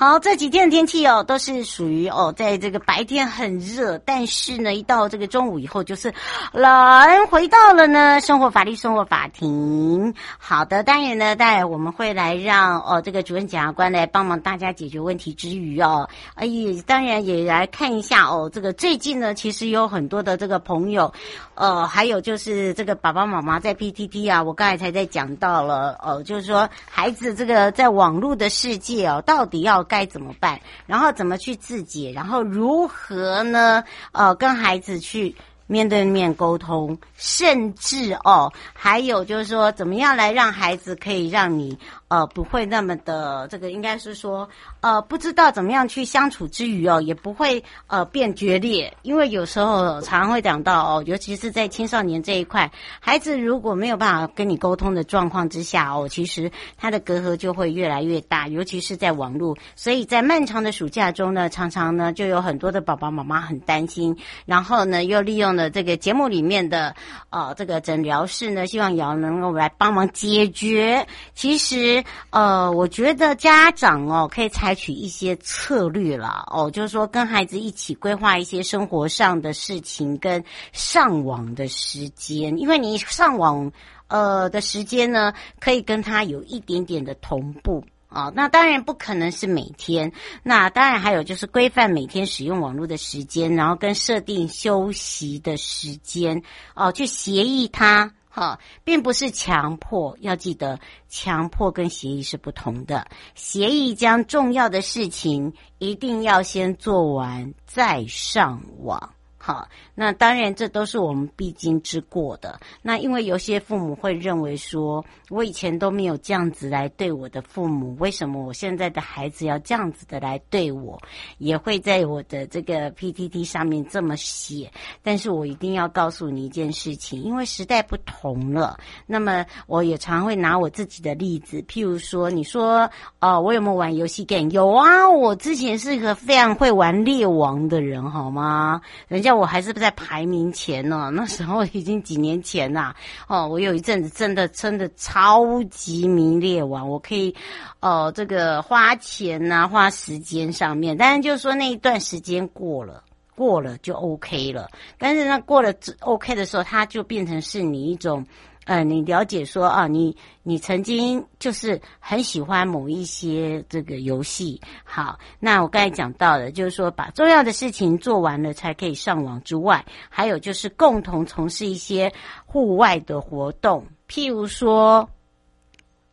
好，这几天的天气哦，都是属于哦，在这个白天很热，但是呢，一到这个中午以后就是来。回到了呢，生活法律生活法庭。好的，当然呢，待会我们会来让哦，这个主任检察官来帮忙大家解决问题之余哦，哎，当然也来看一下哦，这个最近呢，其实有很多的这个朋友，呃，还有就是这个爸爸妈妈在 PTT 啊，我刚才才在讲到了哦，就是说孩子这个在网络的世界哦，到底要。该怎么办？然后怎么去自解？然后如何呢？呃，跟孩子去面对面沟通，甚至哦，还有就是说，怎么样来让孩子可以让你。呃，不会那么的，这个应该是说，呃，不知道怎么样去相处之余哦，也不会呃变决裂，因为有时候常常会讲到哦，尤其是在青少年这一块，孩子如果没有办法跟你沟通的状况之下哦，其实他的隔阂就会越来越大，尤其是在网络，所以在漫长的暑假中呢，常常呢就有很多的爸爸妈妈很担心，然后呢又利用了这个节目里面的呃这个诊疗室呢，希望瑶能够来帮忙解决，其实。呃，我觉得家长哦可以采取一些策略啦，哦，就是说跟孩子一起规划一些生活上的事情跟上网的时间，因为你上网呃的时间呢，可以跟他有一点点的同步啊，那当然不可能是每天，那当然还有就是规范每天使用网络的时间，然后跟设定休息的时间哦，去协议他。好，并不是强迫，要记得强迫跟协议是不同的。协议将重要的事情一定要先做完，再上网。好，那当然这都是我们必经之过的。那因为有些父母会认为说，我以前都没有这样子来对我的父母，为什么我现在的孩子要这样子的来对我？也会在我的这个 PTT 上面这么写。但是我一定要告诉你一件事情，因为时代不同了。那么我也常会拿我自己的例子，譬如说，你说，哦，我有没有玩游戏 game？有啊，我之前是一个非常会玩猎王的人，好吗？人家。我还是不排名前呢，那时候已经几年前啦。哦，我有一阵子真的真的超级迷恋玩，我可以，哦，这个花钱呐、花时间上面，但是就是说那一段时间过了，过了就 OK 了。但是呢，过了 OK 的时候，它就变成是你一种。呃，你了解说啊，你你曾经就是很喜欢某一些这个游戏。好，那我刚才讲到的，就是说把重要的事情做完了才可以上网之外，还有就是共同从事一些户外的活动，譬如说。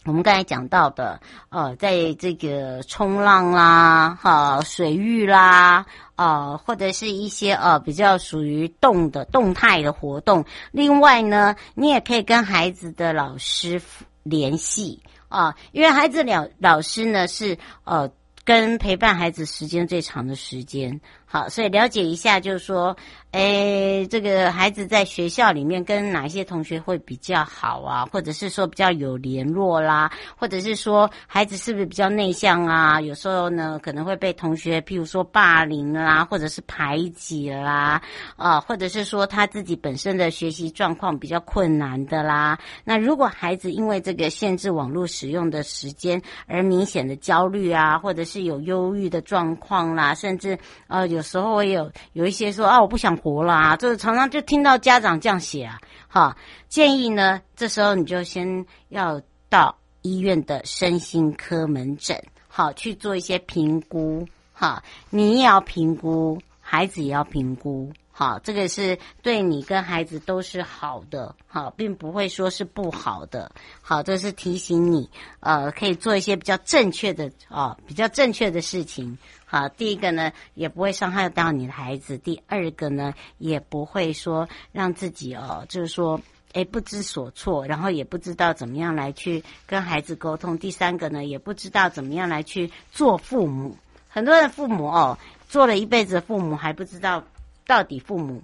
我们刚才讲到的，呃，在这个冲浪啦，哈、呃，水域啦，呃，或者是一些呃比较属于动的动态的活动。另外呢，你也可以跟孩子的老师联系啊、因为孩子老老师呢是呃。跟陪伴孩子时间最长的时间，好，所以了解一下，就是说，诶，这个孩子在学校里面跟哪些同学会比较好啊？或者是说比较有联络啦，或者是说孩子是不是比较内向啊？有时候呢，可能会被同学，譬如说霸凌啦，或者是排挤啦，啊，或者是说他自己本身的学习状况比较困难的啦。那如果孩子因为这个限制网络使用的时间而明显的焦虑啊，或者是有忧郁的状况啦，甚至呃，有时候我有有一些说啊，我不想活了啊，就是常常就听到家长这样写啊，哈，建议呢，这时候你就先要到医院的身心科门诊，好去做一些评估，哈，你也要评估，孩子也要评估。好，这个是对你跟孩子都是好的，好，并不会说是不好的。好，这是提醒你，呃，可以做一些比较正确的啊、比较正确的事情。好，第一个呢，也不会伤害到你的孩子；第二个呢，也不会说让自己哦，就是说，诶不知所措，然后也不知道怎么样来去跟孩子沟通。第三个呢，也不知道怎么样来去做父母。很多的父母哦，做了一辈子的父母，还不知道到底父母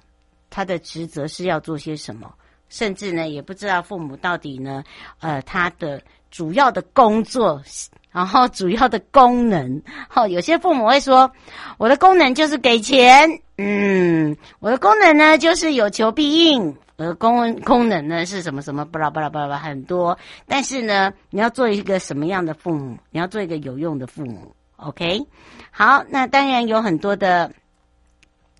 他的职责是要做些什么，甚至呢，也不知道父母到底呢，呃，他的主要的工作，然后主要的功能。好，有些父母会说，我的功能就是给钱，嗯，我的功能呢就是有求必应。我的，功功能呢是什么什么巴拉巴拉巴拉很多，但是呢，你要做一个什么样的父母？你要做一个有用的父母，OK？好，那当然有很多的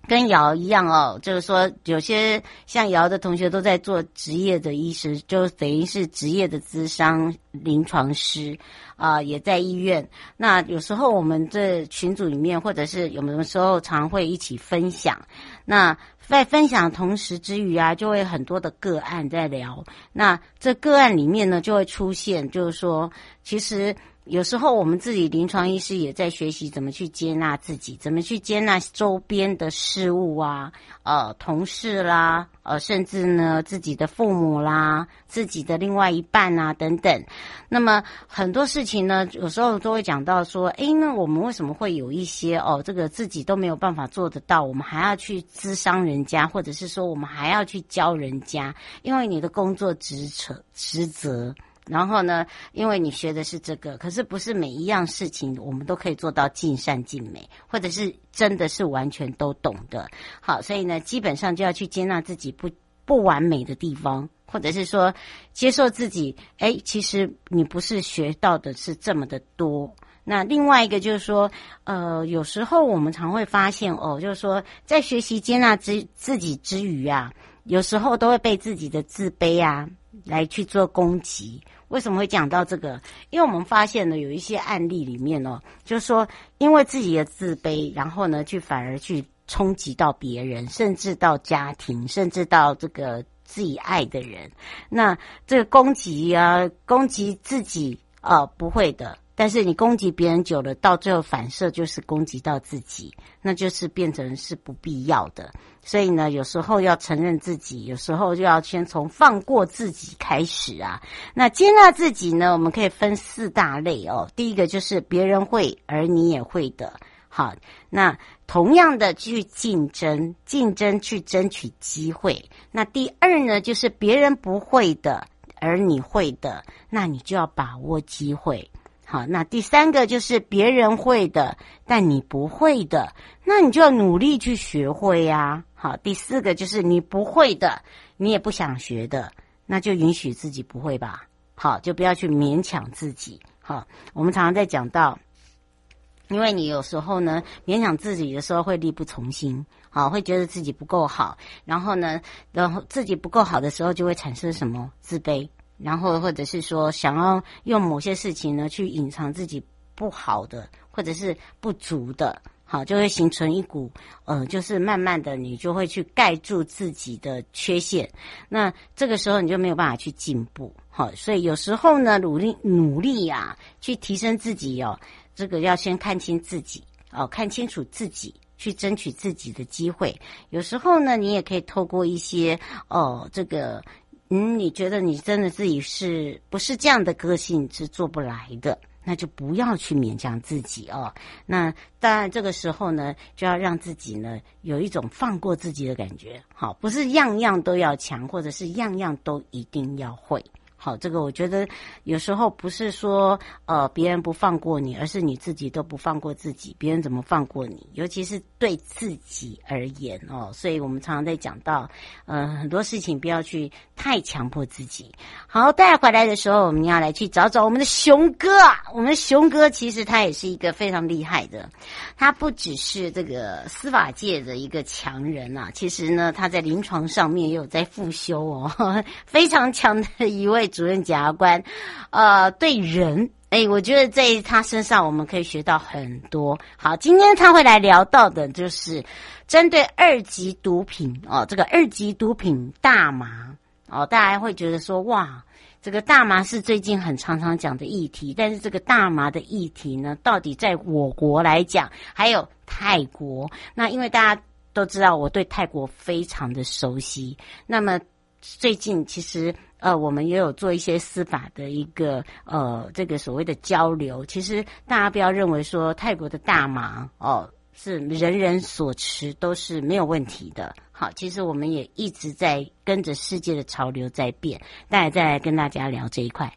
跟瑶一样哦，就是说有些像瑶的同学都在做职业的医师，就等于是职业的咨商临床师啊，也在医院。那有时候我们这群组里面，或者是有没有时候常会一起分享，那。在分享同时之余啊，就会很多的个案在聊。那这个案里面呢，就会出现，就是说，其实。有时候我们自己临床医师也在学习怎么去接纳自己，怎么去接纳周边的事物啊，呃，同事啦，呃，甚至呢自己的父母啦，自己的另外一半啊等等。那么很多事情呢，有时候都会讲到说，诶，那我们为什么会有一些哦，这个自己都没有办法做得到，我们还要去咨商人家，或者是说我们还要去教人家，因为你的工作职责职责。然后呢，因为你学的是这个，可是不是每一样事情我们都可以做到尽善尽美，或者是真的是完全都懂的。好，所以呢，基本上就要去接纳自己不不完美的地方，或者是说接受自己。哎，其实你不是学到的是这么的多。那另外一个就是说，呃，有时候我们常会发现哦，就是说在学习接纳之自己之余啊，有时候都会被自己的自卑啊。来去做攻击，为什么会讲到这个？因为我们发现呢，有一些案例里面哦，就是说，因为自己的自卑，然后呢，去反而去冲击到别人，甚至到家庭，甚至到这个自己爱的人。那这个攻击啊，攻击自己啊，不会的。但是你攻击别人久了，到最后反射就是攻击到自己，那就是变成是不必要的。所以呢，有时候要承认自己，有时候就要先从放过自己开始啊。那接纳自己呢，我们可以分四大类哦。第一个就是别人会而你也会的，好。那同样的去竞争，竞争去争取机会。那第二呢，就是别人不会的而你会的，那你就要把握机会。好，那第三个就是别人会的，但你不会的，那你就要努力去学会呀。好，第四个就是你不会的，你也不想学的，那就允许自己不会吧。好，就不要去勉强自己。好，我们常常在讲到，因为你有时候呢，勉强自己的时候会力不从心，好，会觉得自己不够好，然后呢，然后自己不够好的时候就会产生什么自卑。然后，或者是说，想要用某些事情呢去隐藏自己不好的，或者是不足的，好，就会形成一股，呃，就是慢慢的，你就会去盖住自己的缺陷。那这个时候你就没有办法去进步，好，所以有时候呢，努力努力呀，去提升自己哦，这个要先看清自己哦，看清楚自己，去争取自己的机会。有时候呢，你也可以透过一些哦，这个。嗯，你觉得你真的自己是不是这样的个性是做不来的？那就不要去勉强自己哦。那当然，这个时候呢，就要让自己呢有一种放过自己的感觉。好，不是样样都要强，或者是样样都一定要会。好，这个我觉得有时候不是说呃别人不放过你，而是你自己都不放过自己，别人怎么放过你？尤其是对自己而言哦，所以我们常常在讲到，呃很多事情不要去太强迫自己。好，带回来的时候，我们要来去找找我们的熊哥啊，我们熊哥其实他也是一个非常厉害的，他不只是这个司法界的一个强人啊，其实呢他在临床上面也有在复修哦，非常强的一位。主任检察官，呃，对人，哎，我觉得在他身上我们可以学到很多。好，今天他会来聊到的就是针对二级毒品哦，这个二级毒品大麻哦，大家会觉得说哇，这个大麻是最近很常常讲的议题，但是这个大麻的议题呢，到底在我国来讲，还有泰国，那因为大家都知道我对泰国非常的熟悉，那么。最近其实呃，我们也有做一些司法的一个呃，这个所谓的交流。其实大家不要认为说泰国的大麻哦是人人所持都是没有问题的。好，其实我们也一直在跟着世界的潮流在变。待会再来跟大家聊这一块。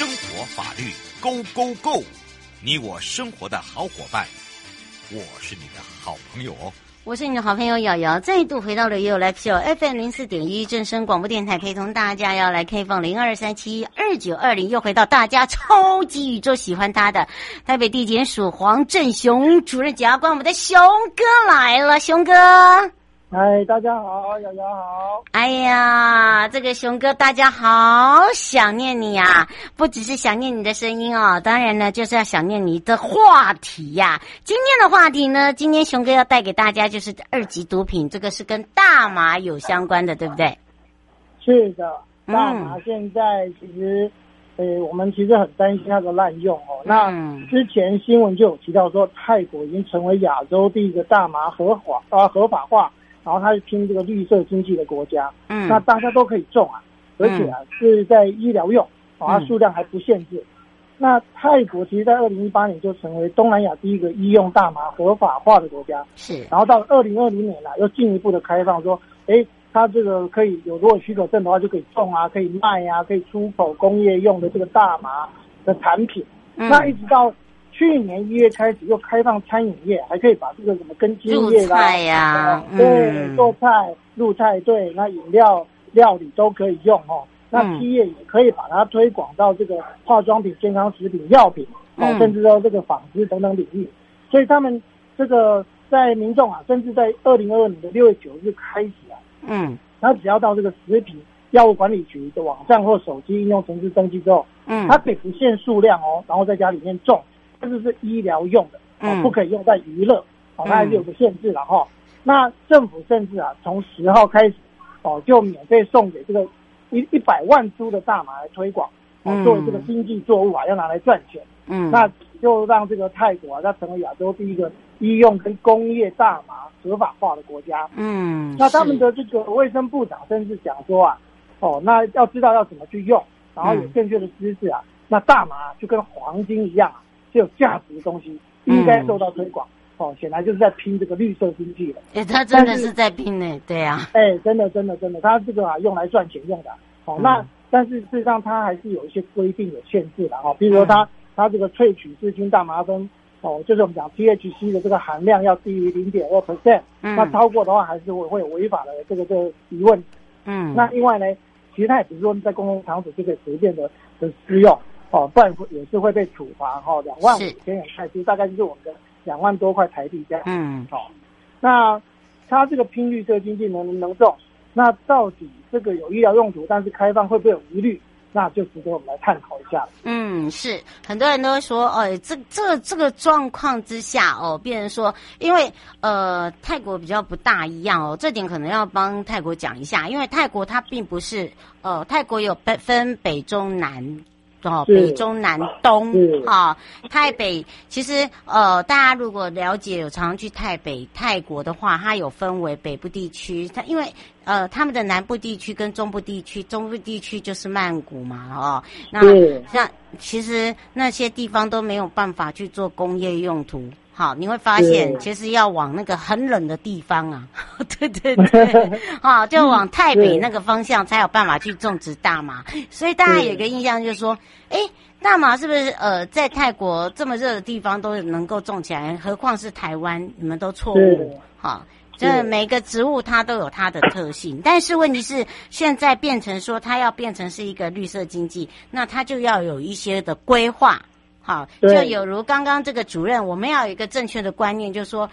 生活法律 Go Go Go，你我生活的好伙伴，我是你的好朋友哦。我是你的好朋友瑶瑶，再度回到了 y o l i Show FM 零四点一正声广播电台，陪同大家要来开放零二三七二九二零，又回到大家超级宇宙喜欢他的台北地检署黄振雄主任检察官，我们的雄哥来了，雄哥。嗨，大家好，瑶瑶好。哎呀，这个熊哥，大家好想念你啊！不只是想念你的声音哦，当然呢，就是要想念你的话题呀、啊。今天的话题呢，今天熊哥要带给大家就是二级毒品，这个是跟大麻有相关的，对不对？是的，大麻现在其实，呃、嗯，我们其实很担心它的滥用哦。那之前新闻就有提到说，泰国已经成为亚洲第一个大麻合法啊合法化。然后它是拼这个绿色经济的国家，嗯，那大家都可以种啊，而且啊是在医疗用，啊，数量还不限制。嗯、那泰国其实，在二零一八年就成为东南亚第一个医用大麻合法化的国家，是。然后到二零二零年呢，又进一步的开放，说，哎，它这个可以有如果许可证的话，就可以种啊，可以卖啊，可以出口工业用的这个大麻的产品。嗯、那一直到。去年一月开始又开放餐饮业，还可以把这个什么根茎叶啦，菜呀、啊嗯，对，做菜、入菜，对，那饮料料理都可以用哦。那企业也可以把它推广到这个化妆品、健康食品、药品哦，甚至说这个纺织等等领域。所以他们这个在民众啊，甚至在二零二二年的六月九日开始啊，嗯，他只要到这个食品药物管理局的网站或手机应用程式登记之后，嗯，他可以不限数量哦，然后在家里面种。这是是医疗用的，哦，不可以用在娱乐，哦，它还是有个限制了哈。那政府甚至啊，从十号开始，哦，就免费送给这个一一百万株的大麻来推广，哦，作为这个经济作物啊，要拿来赚钱。嗯，那就让这个泰国啊，它成为亚洲第一个医用跟工业大麻合法化的国家。嗯，那他们的这个卫生部长甚至讲说啊，哦，那要知道要怎么去用，然后有正确的知识啊，那大麻就跟黄金一样啊。是有价值的东西，应该受到推广、嗯。哦，显然就是在拼这个绿色经济了。哎、欸，他真的是在拼呢，对呀、啊。哎、欸，真的，真的，真的，他这个啊，用来赚钱用的。哦，嗯、那但是事实上，它还是有一些规定有限制的哈。比如说它，它、嗯、这个萃取至菌大麻酚，哦，就是我们讲 THC 的这个含量要低于零点二 percent，那超过的话，还是会会有违法的这个这个疑问。嗯。那另外呢，其实它也不是说在公共场所就可以随便的的使用。哦，不然也是会被处罚哈，两万五千元泰铢，大概就是我们的两万多块台币这样。嗯，好、哦，那它这个拼绿色经济能不能种？那到底这个有医疗用途，但是开放会不会有疑虑？那就值得我们来探讨一下。嗯，是很多人都会说，哦，这这这个状况之下，哦，变成说，因为呃，泰国比较不大一样哦，这点可能要帮泰国讲一下，因为泰国它并不是，呃，泰国有分分北中南。哦，北中南东哈、哦，台北其实呃，大家如果了解有常常去台北泰国的话，它有分为北部地区，它因为呃他们的南部地区跟中部地区，中部地区就是曼谷嘛，哦，那像其实那些地方都没有办法去做工业用途，好，你会发现其实要往那个很冷的地方啊，对 对对，好，就往泰北那个方向才有办法去种植大麻。所以大家有一个印象就是说，哎，大麻是不是呃在泰国这么热的地方都能够种起来？何况是台湾？你们都错误。好，这每个植物它都有它的特性，但是问题是现在变成说它要变成是一个绿色经济，那它就要有一些的规划。好，就有如刚刚这个主任，我们要有一个正确的观念，就是说，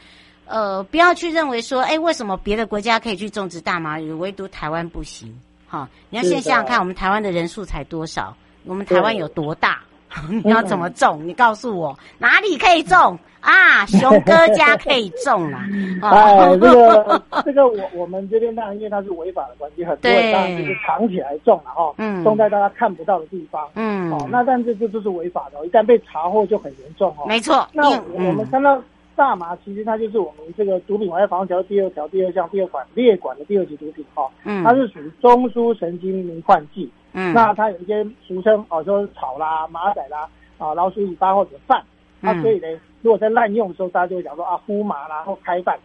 呃，不要去认为说，哎，为什么别的国家可以去种植大麻，唯独台湾不行？好，你要先想想看，我们台湾的人数才多少？我们台湾有多大？你要怎么种？你告诉我哪里可以种啊？熊哥家可以种啦。哎，这个 这个我我们这边当然因为它是违法的关系，很多人当然就是藏起来种了哈，嗯，种在大家看不到的地方，嗯，哦，那但是这就是违法的，一旦被查获就很严重哦。没错，那我们看到大麻其实它就是我们这个毒品危害防治条第二条第二项第二款列管的第二级毒品哈，嗯，它是属于中枢神经迷幻剂。嗯，那它有一些俗称哦，说草啦、马仔啦、啊老鼠尾巴或者饭，那、嗯啊、所以呢，如果在滥用的时候，大家就会讲说啊，呼麻啦或开饭，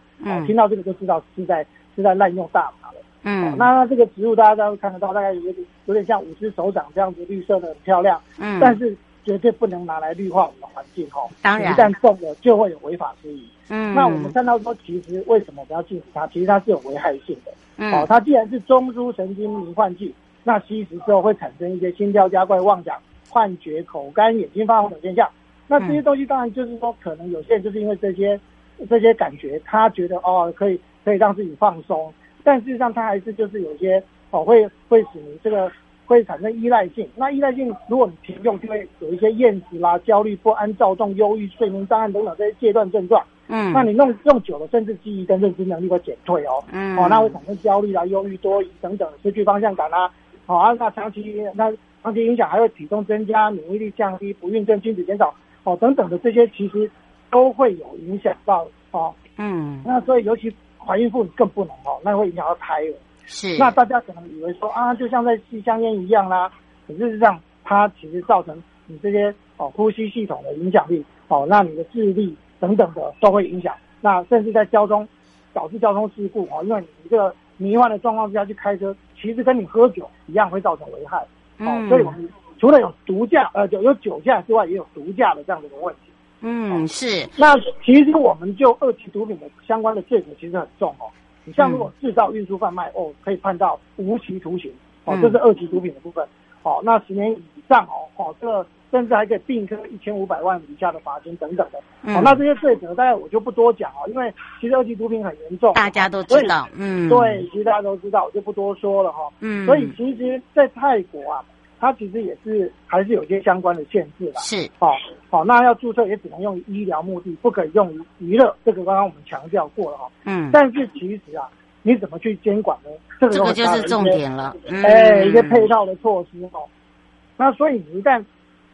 听到这个就知道是在是在滥用大麻了。嗯，啊、那这个植物大家都看得到，大概有点有点像五只手掌这样子，绿色的很漂亮。嗯，但是绝对不能拿来绿化我们的环境哈。当然，一旦种了就会有违法之疑。嗯，那我们看到说，其实为什么不要禁止它？其实它是有危害性的。嗯，它既然是中枢神经迷幻剂。那吸食之后会产生一些心跳加快、妄想、幻觉、口干、眼睛发红等现象。那这些东西当然就是说，可能有些人就是因为这些这些感觉，他觉得哦可以可以让自己放松，但事实上他还是就是有些哦会会使你这个会产生依赖性。那依赖性如果你停用，就会有一些厌食啦、焦虑、不安、躁动、忧郁、睡眠障碍等等这些戒断症状。嗯，那你弄用久了，甚至记忆跟认知能力会减退哦。嗯，哦，那会产生焦虑啦、忧郁、多疑等等，失去方向感啦。好啊，那长期那长期影响还会体重增加、免疫力降低、不孕症、精子减少哦等等的这些，其实都会有影响到哦。嗯，那所以尤其怀孕妇女更不能哦，那会影响到胎儿。是，那大家可能以为说啊，就像在吸香烟一样啦，可事实上它其实造成你这些哦呼吸系统的影响力哦，那你的智力等等的都会影响。那甚至在交通导致交通事故哦，因为你一个迷幻的状况之下去开车。其实跟你喝酒一样会造成危害，嗯、哦，所以我们除了有毒驾呃有有酒驾之外，也有毒驾的这样的一个问题。嗯，是。那其实我们就二级毒品的相关的罪责其实很重哦。你像如果制造、运输、贩卖哦，可以判到无期徒刑哦，这是二级毒品的部分。哦，那十年以上哦，哦这个。甚至还可以并科一千五百万以下的罚金等等的。嗯、好，那这些罪责，大概我就不多讲哦，因为其实二级毒品很严重，大家都知道。嗯，对，其实大家都知道，我就不多说了哈。嗯，所以其实，在泰国啊，它其实也是还是有一些相关的限制的。是，哦，哦，那要注册也只能用于医疗目的，不可以用于娱乐。这个刚刚我们强调过了哈。嗯，但是其实啊，你怎么去监管呢？这个，这个就是重点了。嗯、哎，一些配套的措施哦。那所以你一旦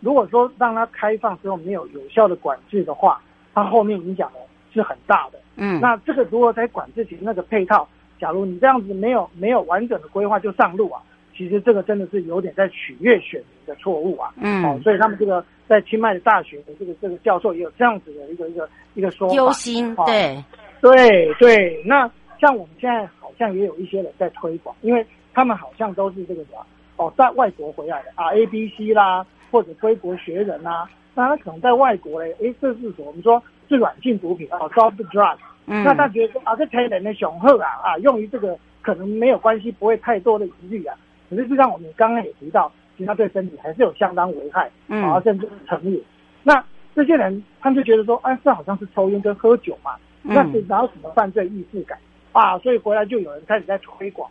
如果说让它开放之后没有有效的管制的话，它后面影响的是很大的。嗯，那这个如果在管制前那个配套，假如你这样子没有没有完整的规划就上路啊，其实这个真的是有点在取悦选民的错误啊。嗯，哦，所以他们这个在清迈的大学的这个这个教授也有这样子的一个一个一个说法。忧心，对，对对。那像我们现在好像也有一些人在推广，因为他们好像都是这个什么哦，在外国回来的啊，A B C 啦。或者归国学人呐、啊，那他可能在外国嘞，诶，这是我们说是软性毒品啊，soft drug。嗯，那他觉得说啊，这才人的雄厚啊啊，用于这个可能没有关系，不会太多的疑虑啊。可是就像我们刚刚也提到，其实它对身体还是有相当危害，嗯，啊，甚至是成瘾。那这些人他们就觉得说，哎、啊，这好像是抽烟跟喝酒嘛，那是哪有什么犯罪意识感啊？所以回来就有人开始在推广。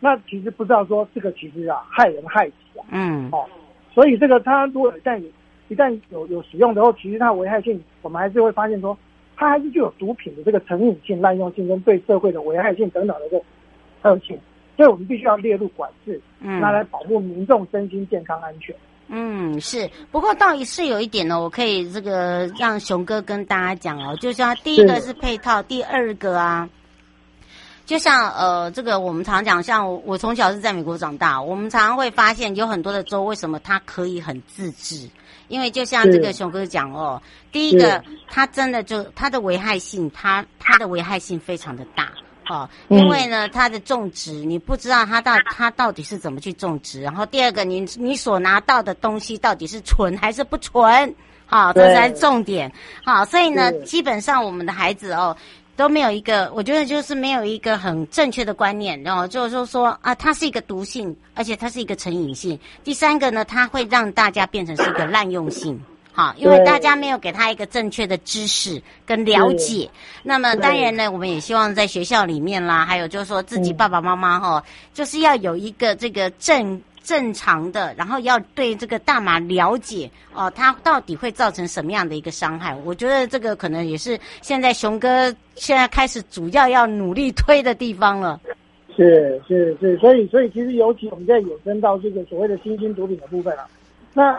那其实不知道说这个其实啊，害人害己啊。嗯，哦。所以这个它如果一旦一旦有有使用之后，其实它危害性，我们还是会发现说，它还是具有毒品的这个成瘾性、滥用性跟对社会的危害性等等的一个特性，所以我们必须要列入管制，嗯，拿来保护民众身心健康安全。嗯，是。不过倒也是有一点呢，我可以这个让熊哥跟大家讲哦，就像第一个是配套，第二个啊。就像呃，这个我们常讲，像我，我从小是在美国长大，我们常常会发现有很多的州为什么它可以很自治？因为就像这个熊哥讲哦，第一个，它真的就它的危害性，它它的危害性非常的大。哦，因为呢，它的种植你不知道它到它到底是怎么去种植，然后第二个，你你所拿到的东西到底是纯还是不纯？好，这才是重点。好，所以呢，基本上我们的孩子哦都没有一个，我觉得就是没有一个很正确的观念，然后就是说啊，它是一个毒性，而且它是一个成瘾性。第三个呢，它会让大家变成是一个滥用性。好，因为大家没有给他一个正确的知识跟了解，那么当然呢，我们也希望在学校里面啦，还有就是说自己爸爸妈妈哈，就是要有一个这个正正常的，然后要对这个大麻了解哦，它到底会造成什么样的一个伤害？我觉得这个可能也是现在熊哥现在开始主要要努力推的地方了。是是是，所以所以其实尤其我们在衍生到这个所谓的新兴毒品的部分了，那。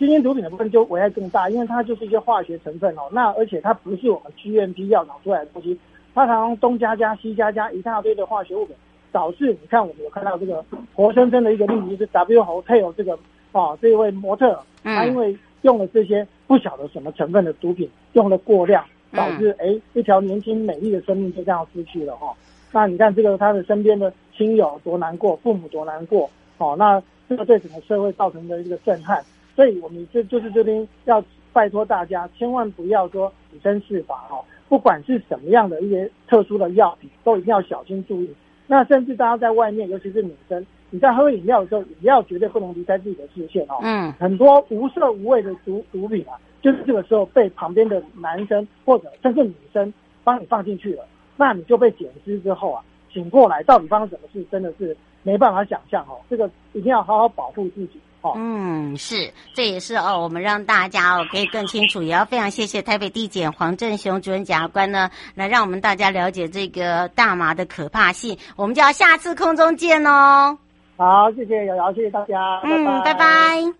新兴毒品的部分就危害更大，因为它就是一些化学成分哦。那而且它不是我们 GMP 药厂出来的东西，它常常东加加西加加一大堆的化学物品，导致你看我们有看到这个活生生的一个例子，就是 W Hotel 这个啊这一位模特，他因为用了这些不晓得什么成分的毒品，用了过量，导致哎一条年轻美丽的生命就这样失去了哈。那你看这个他的身边的亲友多难过，父母多难过哦。那这个对整个社会造成的一个震撼。所以，我们这就是这边要拜托大家，千万不要说以身试法哦。不管是什么样的一些特殊的药品，都一定要小心注意。那甚至大家在外面，尤其是女生，你在喝饮料的时候，饮料绝对不能离开自己的视线哦。嗯。很多无色无味的毒毒品啊，就是这个时候被旁边的男生或者甚至女生帮你放进去了，那你就被捡尸之后啊，醒过来到底发生什么事，真的是没办法想象哦。这个一定要好好保护自己。哦、嗯，是，这也是哦，我们让大家哦可以更清楚，也要非常谢谢台北地检黄振雄主任检察官呢，来让我们大家了解这个大麻的可怕性。我们就要下次空中见哦。好，谢谢瑶瑶，谢谢大家，嗯，拜拜。拜拜。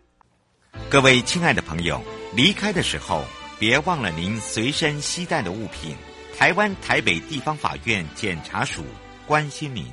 各位亲爱的朋友，离开的时候别忘了您随身携带的物品。台湾台北地方法院检察署关心您。